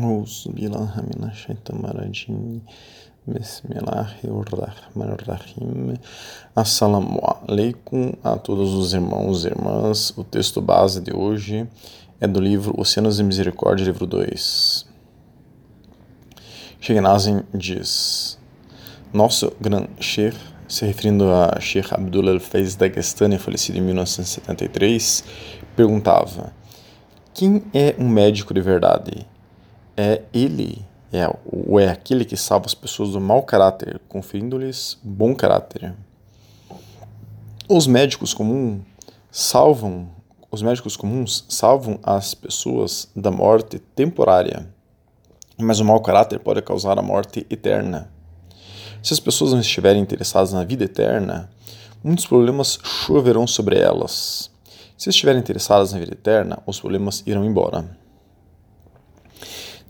أعوذ بالله من الشيطان الرجيم بسم الله الرحمن الرحيم Assalamu alaikum a todos os irmãos e irmãs. O texto base de hoje é do livro Oceanos de Misericórdia, livro 2. Sheikh Nazim diz: Nosso grande Sheikh, se referindo a Sheikh Abdul al-Faiz Dagestani, falecido em 1973, perguntava: Quem é um médico de verdade? É ele, é, ou é aquele que salva as pessoas do mau caráter, conferindo-lhes bom caráter. Os médicos comuns salvam, os médicos comuns salvam as pessoas da morte temporária, mas o mau caráter pode causar a morte eterna. Se as pessoas não estiverem interessadas na vida eterna, muitos problemas choverão sobre elas. Se estiverem interessadas na vida eterna, os problemas irão embora.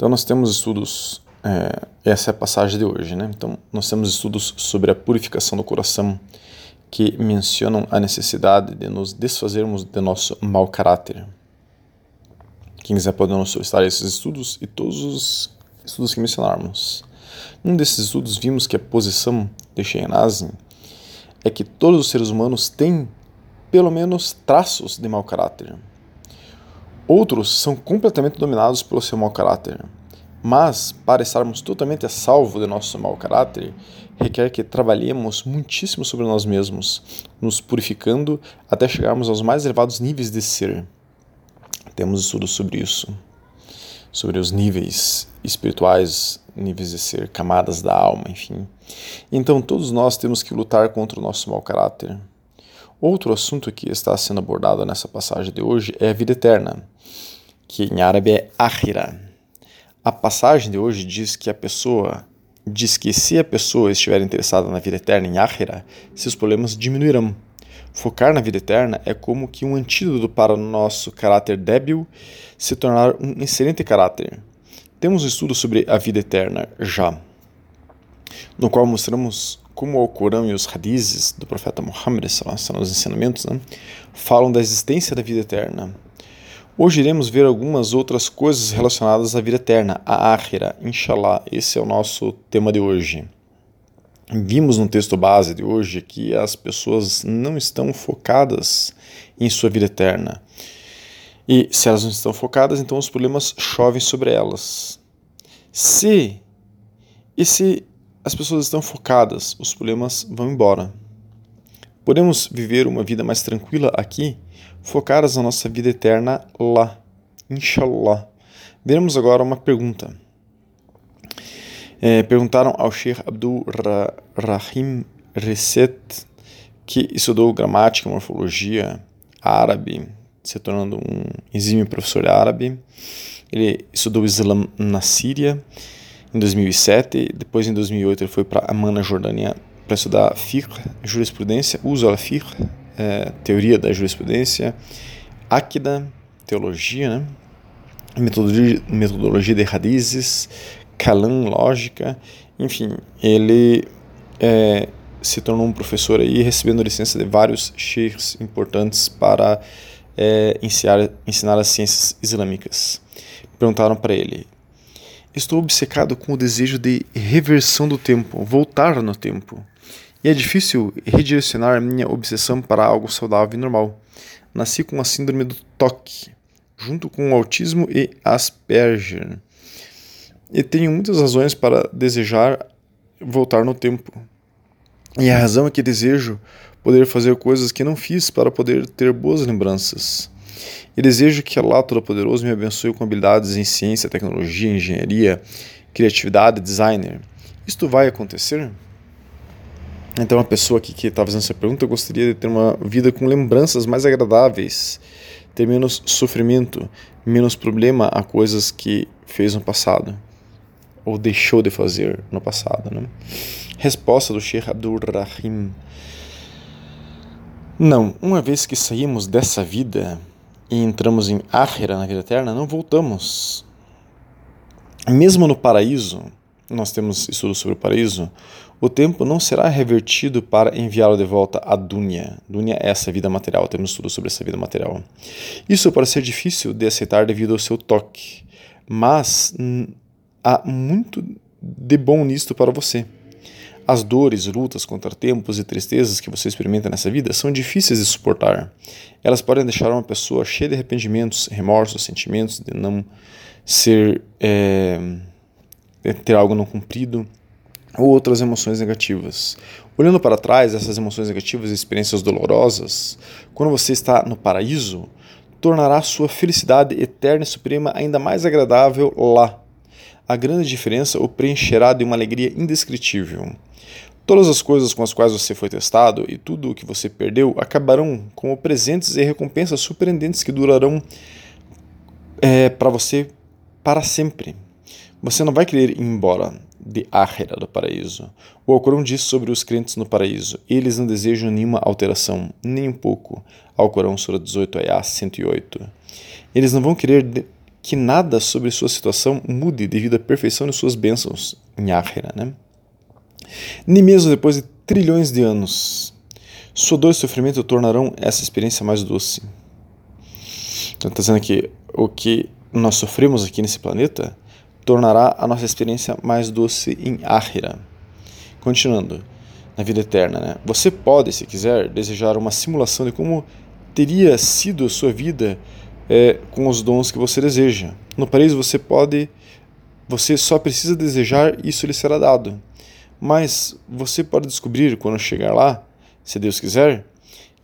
Então nós temos estudos, é, essa é a passagem de hoje, né? Então nós temos estudos sobre a purificação do coração que mencionam a necessidade de nos desfazermos de nosso mau caráter. Quem quiser pode nos solicitar esses estudos e todos os estudos que mencionarmos. Num desses estudos vimos que a posição de Sheinazin é que todos os seres humanos têm pelo menos traços de mau caráter. Outros são completamente dominados pelo seu mau caráter. Mas, para estarmos totalmente a salvo de nosso mau caráter, requer que trabalhemos muitíssimo sobre nós mesmos, nos purificando até chegarmos aos mais elevados níveis de ser. Temos estudos sobre isso, sobre os níveis espirituais, níveis de ser, camadas da alma, enfim. Então, todos nós temos que lutar contra o nosso mau caráter. Outro assunto que está sendo abordado nessa passagem de hoje é a vida eterna, que em árabe é Akhira. A passagem de hoje diz que a pessoa diz que se a pessoa estiver interessada na vida eterna em Akhira, seus problemas diminuirão. Focar na vida eterna é como que um antídoto para o nosso caráter débil se tornar um excelente caráter. Temos um estudo sobre a vida eterna já, no qual mostramos como o Corão e os hadizes do profeta Muhammad, são os ensinamentos, né, falam da existência da vida eterna. Hoje iremos ver algumas outras coisas relacionadas à vida eterna, a Akhira, inshallah. Esse é o nosso tema de hoje. Vimos no texto base de hoje que as pessoas não estão focadas em sua vida eterna. E se elas não estão focadas, então os problemas chovem sobre elas. Se esse as pessoas estão focadas, os problemas vão embora. Podemos viver uma vida mais tranquila aqui, focadas na nossa vida eterna lá. Inshallah. Veremos agora uma pergunta. É, perguntaram ao Sheikh Abdul Rahim Reset, que estudou gramática e morfologia árabe, se tornando um exímio professor árabe. Ele estudou Islã na Síria em 2007. Depois, em 2008, ele foi para Amman, na Jordânia, para estudar fiqh, jurisprudência, uso al fiqh, é, teoria da jurisprudência, Akida, teologia, né? metodologia, metodologia de radizes, Kalam, lógica, enfim, ele é, se tornou um professor aí, recebendo licença de vários sheikhs importantes para é, ensinar, ensinar as ciências islâmicas. Perguntaram para ele, Estou obcecado com o desejo de reversão do tempo, voltar no tempo. E é difícil redirecionar minha obsessão para algo saudável e normal. Nasci com a síndrome do toque, junto com o autismo e Asperger. E tenho muitas razões para desejar voltar no tempo. E a razão é que desejo poder fazer coisas que não fiz para poder ter boas lembranças. E desejo que Allah Todo-Poderoso me abençoe com habilidades em ciência, tecnologia, engenharia, criatividade, designer. Isto vai acontecer? Então, a pessoa aqui que está fazendo essa pergunta gostaria de ter uma vida com lembranças mais agradáveis, ter menos sofrimento, menos problema a coisas que fez no passado ou deixou de fazer no passado. Né? Resposta do Sheikh Abdul Rahim: Não, uma vez que saímos dessa vida, e entramos em Ahira, na vida eterna, não voltamos. Mesmo no paraíso, nós temos estudos sobre o paraíso, o tempo não será revertido para enviá-lo de volta à Dunya. Dunya é essa vida material, temos estudos sobre essa vida material. Isso pode ser difícil de aceitar devido ao seu toque, mas há muito de bom nisto para você. As dores, lutas, contratempos e tristezas que você experimenta nessa vida são difíceis de suportar. Elas podem deixar uma pessoa cheia de arrependimentos, remorsos, sentimentos de não ser. É, ter algo não cumprido ou outras emoções negativas. Olhando para trás, essas emoções negativas e experiências dolorosas, quando você está no paraíso, tornará sua felicidade eterna e suprema ainda mais agradável lá. A grande diferença o preencherá de uma alegria indescritível. Todas as coisas com as quais você foi testado e tudo o que você perdeu acabarão como presentes e recompensas surpreendentes que durarão é, para você para sempre. Você não vai querer ir embora de Áhera do paraíso. O Alcorão diz sobre os crentes no paraíso: eles não desejam nenhuma alteração, nem um pouco. Alcorão, Sura 18, Ayah 108. Eles não vão querer que nada sobre sua situação mude devido à perfeição de suas bênçãos em Áhera, né? Nem mesmo depois de trilhões de anos. Sua dor e sofrimento tornarão essa experiência mais doce. Então, está dizendo que o que nós sofremos aqui nesse planeta tornará a nossa experiência mais doce em Ahira. Continuando, na vida eterna, né? Você pode, se quiser, desejar uma simulação de como teria sido a sua vida é, com os dons que você deseja. No paraíso você pode, você só precisa desejar isso lhe será dado. Mas você pode descobrir quando chegar lá, se Deus quiser,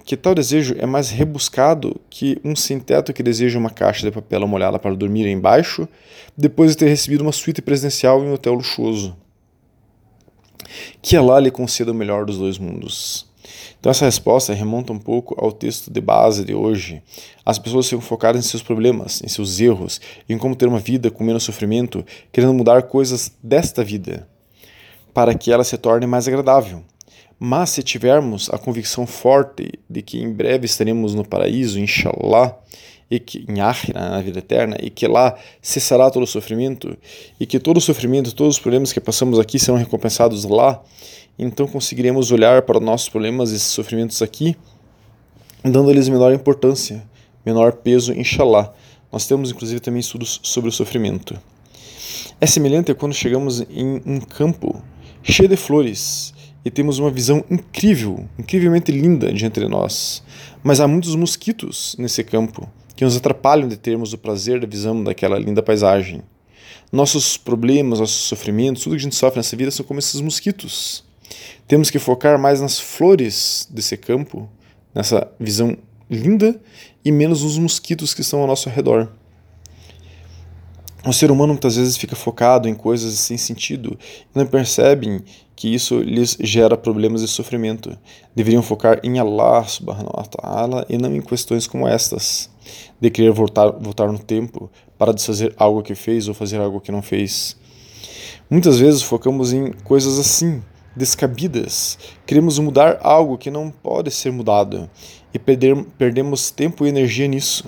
que tal desejo é mais rebuscado que um sem-teto que deseja uma caixa de papel molhada para dormir embaixo, depois de ter recebido uma suíte presidencial em um hotel luxuoso. Que Allah lhe conceda o melhor dos dois mundos. Então essa resposta remonta um pouco ao texto de base de hoje. As pessoas ficam focadas em seus problemas, em seus erros, em como ter uma vida com menos sofrimento, querendo mudar coisas desta vida para que ela se torne mais agradável. Mas se tivermos a convicção forte de que em breve estaremos no paraíso, inshallah, e que em Akhira, na vida eterna, e que lá cessará todo o sofrimento, e que todo o sofrimento, todos os problemas que passamos aqui serão recompensados lá, então conseguiremos olhar para nossos problemas e sofrimentos aqui, dando-lhes menor importância, menor peso, inshallah. Nós temos inclusive também estudos sobre o sofrimento. É semelhante a quando chegamos em um campo cheio de flores e temos uma visão incrível, incrivelmente linda diante de nós. Mas há muitos mosquitos nesse campo que nos atrapalham de termos o prazer da visão daquela linda paisagem. Nossos problemas, nossos sofrimentos, tudo que a gente sofre nessa vida são como esses mosquitos. Temos que focar mais nas flores desse campo, nessa visão linda, e menos nos mosquitos que estão ao nosso redor. O ser humano muitas vezes fica focado em coisas sem sentido e não percebem que isso lhes gera problemas e sofrimento. Deveriam focar em Allah subhanahu wa ta'ala e não em questões como estas, de querer voltar, voltar no tempo para desfazer algo que fez ou fazer algo que não fez. Muitas vezes focamos em coisas assim, descabidas. Queremos mudar algo que não pode ser mudado e perder, perdemos tempo e energia nisso.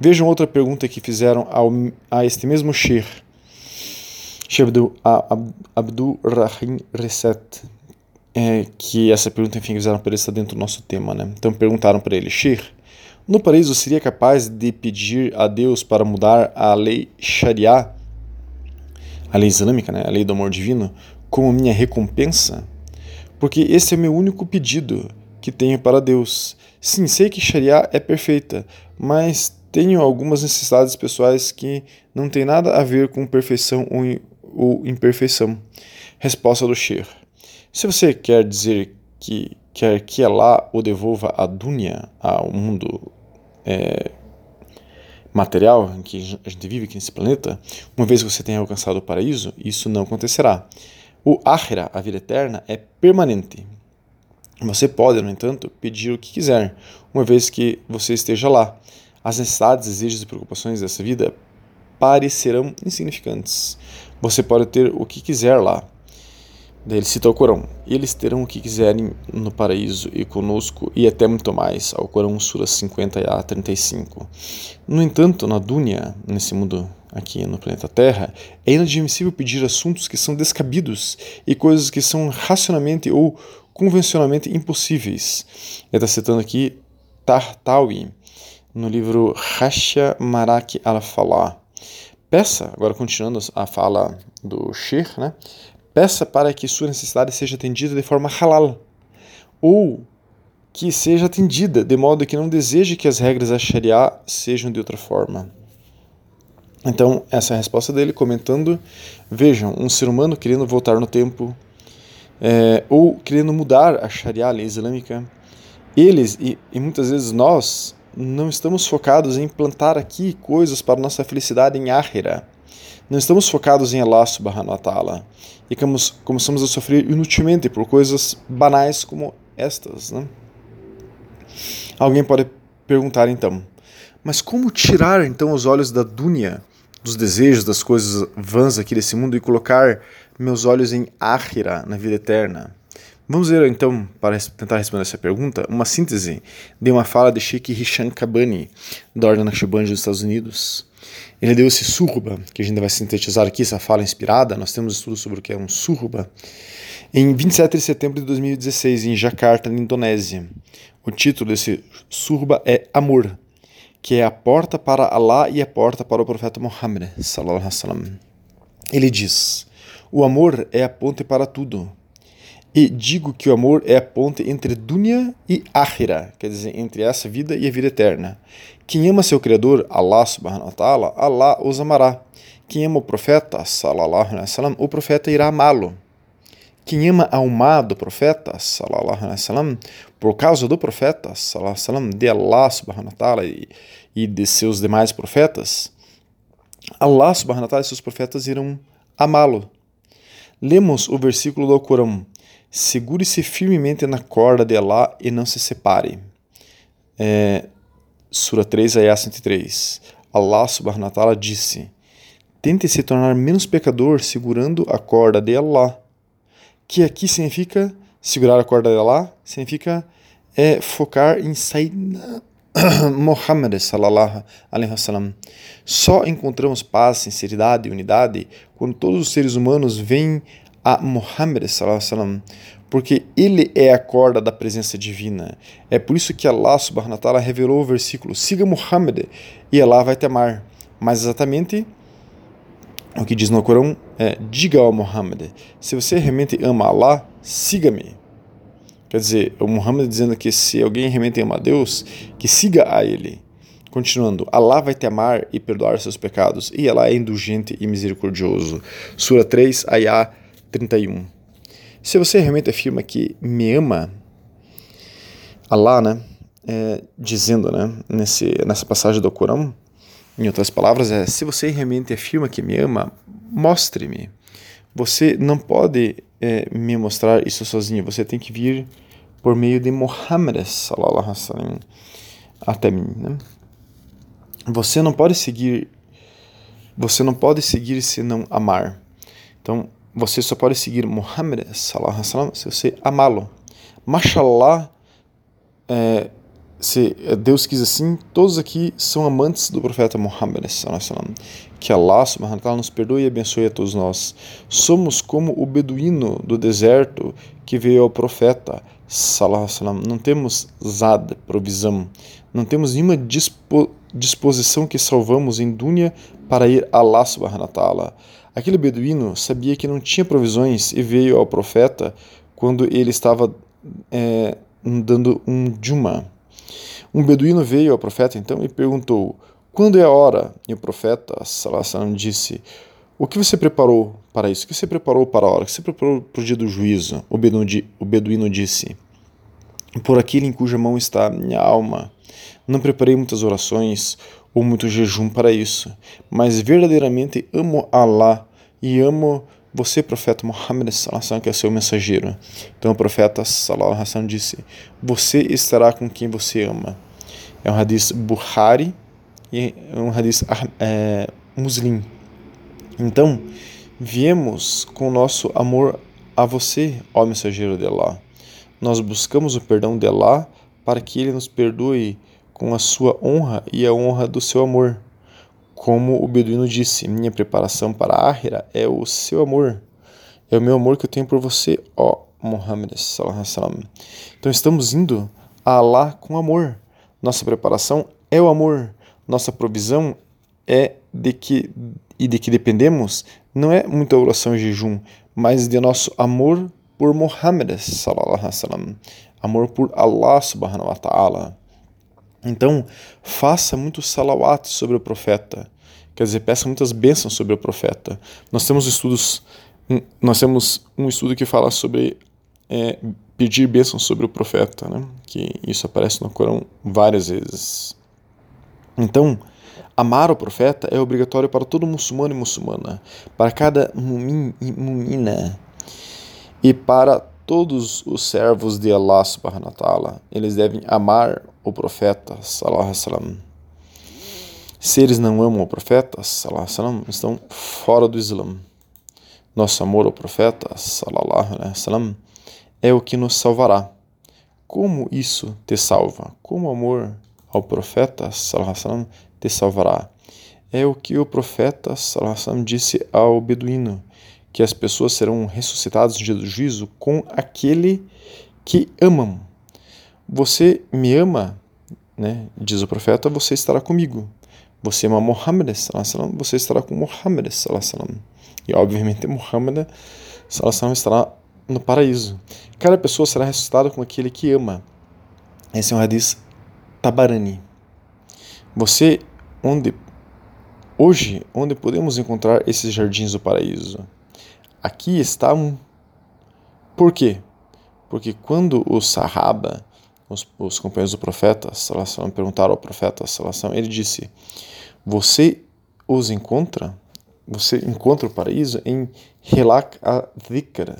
Vejam outra pergunta que fizeram ao, a este mesmo Sheikh Sheikh Abdul Rahim Reset, é, que essa pergunta, enfim, fizeram para ele estar dentro do nosso tema, né? Então perguntaram para ele, Sheikh, no paraíso seria capaz de pedir a Deus para mudar a lei Sharia, a lei islâmica, né? a lei do amor divino, como minha recompensa? Porque esse é meu único pedido que tenho para Deus. Sim, sei que Sharia é perfeita, mas tenho algumas necessidades pessoais que não têm nada a ver com perfeição ou imperfeição. Resposta do Sheikh. Se você quer dizer que quer que Allah o devolva a dunya, ao mundo é, material em que a gente vive aqui nesse planeta, uma vez que você tenha alcançado o paraíso, isso não acontecerá. O Akhira, a vida eterna, é permanente. Você pode, no entanto, pedir o que quiser, uma vez que você esteja lá. As necessidades, desejos e preocupações dessa vida parecerão insignificantes. Você pode ter o que quiser lá. Daí ele cita o Corão. Eles terão o que quiserem no paraíso e conosco, e até muito mais. Ao Corão, Sura 50 a 35. No entanto, na Dunya, nesse mundo aqui no planeta Terra, é inadmissível pedir assuntos que são descabidos e coisas que são racionalmente ou convencionalmente impossíveis. Ele está citando aqui Tartawi, no livro Hasha Marak al-Falah Peça, agora continuando a fala do Sheikh, né? Peça para que sua necessidade seja atendida de forma halal, ou que seja atendida de modo que não deseje que as regras da Sharia sejam de outra forma. Então, essa é a resposta dele, comentando: vejam, um ser humano querendo voltar no tempo, é, ou querendo mudar a Sharia, a lei islâmica, eles, e, e muitas vezes nós, não estamos focados em plantar aqui coisas para nossa felicidade em Ahira. Não estamos focados em Allah subhanahu wa ta'ala. E começamos a sofrer inutilmente por coisas banais como estas. Né? Alguém pode perguntar então, mas como tirar então os olhos da dunya, dos desejos, das coisas vãs aqui desse mundo e colocar meus olhos em Ahira, na vida eterna? Vamos ver então, para tentar responder essa pergunta, uma síntese de uma fala de Sheikh Hisham Kabani, da Ordem Naqshband dos Estados Unidos. Ele deu esse surba, que a gente vai sintetizar aqui, essa fala inspirada, nós temos estudos sobre o que é um surba, em 27 de setembro de 2016, em Jakarta, na Indonésia. O título desse surba é Amor, que é a porta para Allah e a porta para o profeta Muhammad. Ele diz: O amor é a ponte para tudo. E digo que o amor é a ponte entre dunya e akhira, quer dizer, entre essa vida e a vida eterna. Quem ama seu Criador, Allah subhanahu wa ta'ala, Allah os amará. Quem ama o profeta, sallallahu alaihi wasallam, o profeta irá amá-lo. Quem ama a alma do profeta, sallallahu alaihi wasallam, por causa do profeta, sallallahu alaihi wasallam, de Allah subhanahu wa ta'ala e, e de seus demais profetas, Allah subhanahu wa ta'ala e seus profetas irão amá-lo. Lemos o versículo do Corão: Segure-se firmemente na corda de Allah e não se separe. É, Sura 3, Ayah 103. Allah subhanahu wa ta'ala disse: Tente se tornar menos pecador segurando a corda de Allah que aqui significa segurar a corda de lá, significa é, focar em Sayyidina Muhammad sallallahu alaihi wasallam. Só encontramos paz, sinceridade e unidade quando todos os seres humanos vêm a Muhammad porque ele é a corda da presença divina. É por isso que Allah subhanahu wa ta'ala revelou o versículo: siga Muhammad e Allah vai te amar. Mais exatamente o que diz no Corão é: diga ao Muhammad, se você realmente ama Allah, siga-me. Quer dizer, o Muhammad dizendo que se alguém realmente ama Deus, que siga a ele. Continuando, Allah vai te amar e perdoar seus pecados, e Allah é indulgente e misericordioso. Sura 3, Ayah 31. Se você realmente afirma que me ama, Allah, né, é, dizendo né, nesse, nessa passagem do Corão, em outras palavras, é: se você realmente afirma que me ama, mostre-me. Você não pode é, me mostrar isso sozinho. Você tem que vir por meio de Muhammad wasallam até mim. Né? Você não pode seguir. Você não pode seguir se não amar. Então, você só pode seguir Muhammad wasallam se você amá-lo. Mashallah é, se Deus quis assim, todos aqui são amantes do profeta Muhammad. Que Allah subhanahu wa nos perdoe e abençoe a todos nós. Somos como o beduíno do deserto que veio ao profeta. Não temos zad, provisão. Não temos nenhuma dispo, disposição que salvamos em dunya para ir a Allah subhanahu wa ta'ala. Aquele beduíno sabia que não tinha provisões e veio ao profeta quando ele estava é, dando um juma um beduíno veio ao profeta então e perguntou: Quando é a hora? E o profeta Salassan disse: O que você preparou para isso? O que você preparou para a hora? O que você preparou para o dia do juízo? O beduíno, o beduíno disse: Por aquele em cuja mão está minha alma. Não preparei muitas orações ou muito jejum para isso, mas verdadeiramente amo Allah e amo você, profeta Muhammad, que é seu mensageiro. Então o profeta Hassan disse: Você estará com quem você ama. É um hadith Bukhari e é um hadith é, muslim. Então, viemos com nosso amor a você, ó mensageiro de Allah. Nós buscamos o perdão de Allah para que ele nos perdoe com a sua honra e a honra do seu amor. Como o beduíno disse, minha preparação para a Áhira é o seu amor. É o meu amor que eu tenho por você, ó Muhammad. Então estamos indo a Allah com amor. Nossa preparação é o amor. Nossa provisão é de que e de que dependemos não é muita oração e jejum, mas de nosso amor por Muhammad amor por Allah subhanahu wa ta'ala. Então, faça muitos salawat sobre o profeta. Quer dizer, peça muitas bênçãos sobre o profeta. Nós temos estudos, nós temos um estudo que fala sobre é, pedir bênçãos sobre o profeta, né? Que isso aparece no Corão várias vezes. Então, amar o profeta é obrigatório para todo muçulmano e muçulmana, para cada mumin e mumina, e para todos os servos de Allah subhanahu wa ta'ala. Eles devem amar o profeta sallallahu alaihi. Se eles não amam o profeta sallallahu alaihi estão fora do Islã. Nosso amor ao profeta sallallahu alaihi é o que nos salvará. Como isso te salva? Como o amor ao profeta sallam, te salvará? É o que o profeta sallam, disse ao beduíno, que as pessoas serão ressuscitadas no dia do juízo com aquele que amam. Você me ama, né? diz o profeta, você estará comigo. Você ama Muhammad, você estará com Muhammad. E obviamente Muhammad estará no paraíso. Cada pessoa será ressuscitada com aquele que ama. Esse é um hadith Tabarani. Você, onde hoje, onde podemos encontrar esses jardins do paraíso? Aqui está um. Por quê? Porque quando o Sahaba, os, os companheiros do profeta, Salação, perguntaram ao profeta, Salação, ele disse: Você os encontra? Você encontra o paraíso em Hilak a-Dhikr,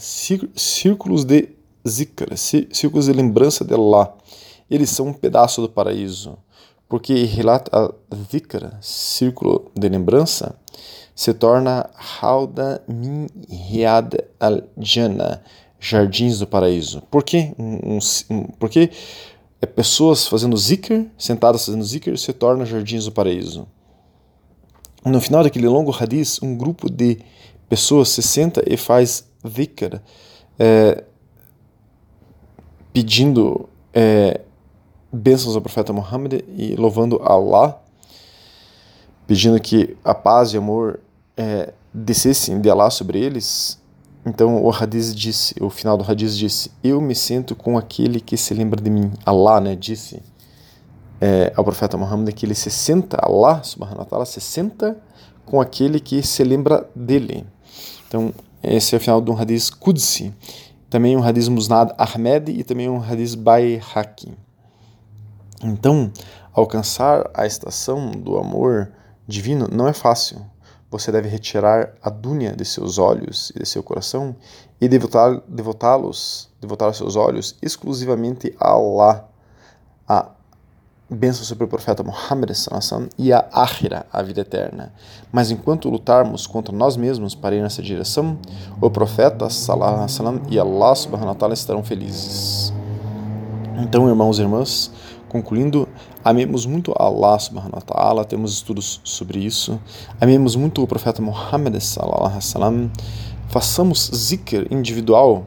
círculos de zikr, círculos de lembrança de Allah. Eles são um pedaço do paraíso, porque Hilat al-Dhikr, círculo de lembrança, se torna Hauda min Riad al-Jannah, jardins do paraíso. Por quê? Um, um, porque é pessoas fazendo zikr, sentadas fazendo zikr, se tornam jardins do paraíso. No final daquele longo hadith, um grupo de pessoas se senta e faz dhikr, é, pedindo é, bênçãos ao profeta Muhammad e louvando Allah, pedindo que a paz e amor é, descessem de Allah sobre eles. Então o hadith disse, o final do hadith disse: Eu me sinto com aquele que se lembra de mim. Allah, né, disse é, ao profeta Muhammad que ele se senta, Allah subhanahu wa ta'ala se senta com aquele que se lembra dele. Então, esse é o final de um hadith Qudsi, também um hadith Musnad Ahmed e também um hadith Bayhaqi. Então, alcançar a estação do amor divino não é fácil. Você deve retirar a dúnia de seus olhos e de seu coração e devotá-los, devotar seus olhos exclusivamente a Allah, a bênção sobre o profeta Muhammad e a Akhira, a vida eterna. Mas enquanto lutarmos contra nós mesmos para ir nessa direção, o profeta salam, e Allah subhanahu wa estarão felizes. Então, irmãos e irmãs, concluindo, amemos muito Allah subhanahu wa ta'ala, temos estudos sobre isso. Amemos muito o profeta Muhammad salam, façamos zikr individual,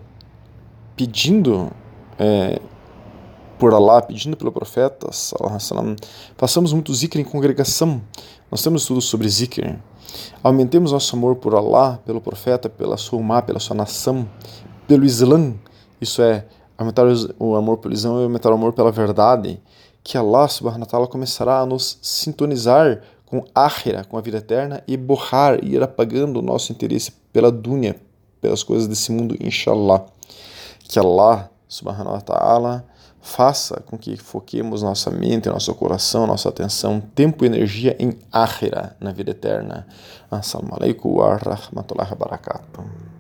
pedindo é, por Allah, pedindo pelo profeta, salam, façamos muito zikr em congregação. Nós temos estudos sobre zikr. Aumentemos nosso amor por Allah, pelo profeta, pela sua umá, pela sua nação, pelo Islã. Isso é, aumentar o amor pelo Islã e aumentar o amor pela verdade. Que Allah subhanahu wa ta'ala começará a nos sintonizar com Akhira, com a vida eterna, e borrar, e ir apagando o nosso interesse pela dunya, pelas coisas desse mundo, inshallah. Que Allah subhanahu wa ta'ala faça com que foquemos nossa mente, nosso coração, nossa atenção, tempo e energia em Akhira, na vida eterna. Assalamu alaikum wa rahmatullahi wa barakatuh.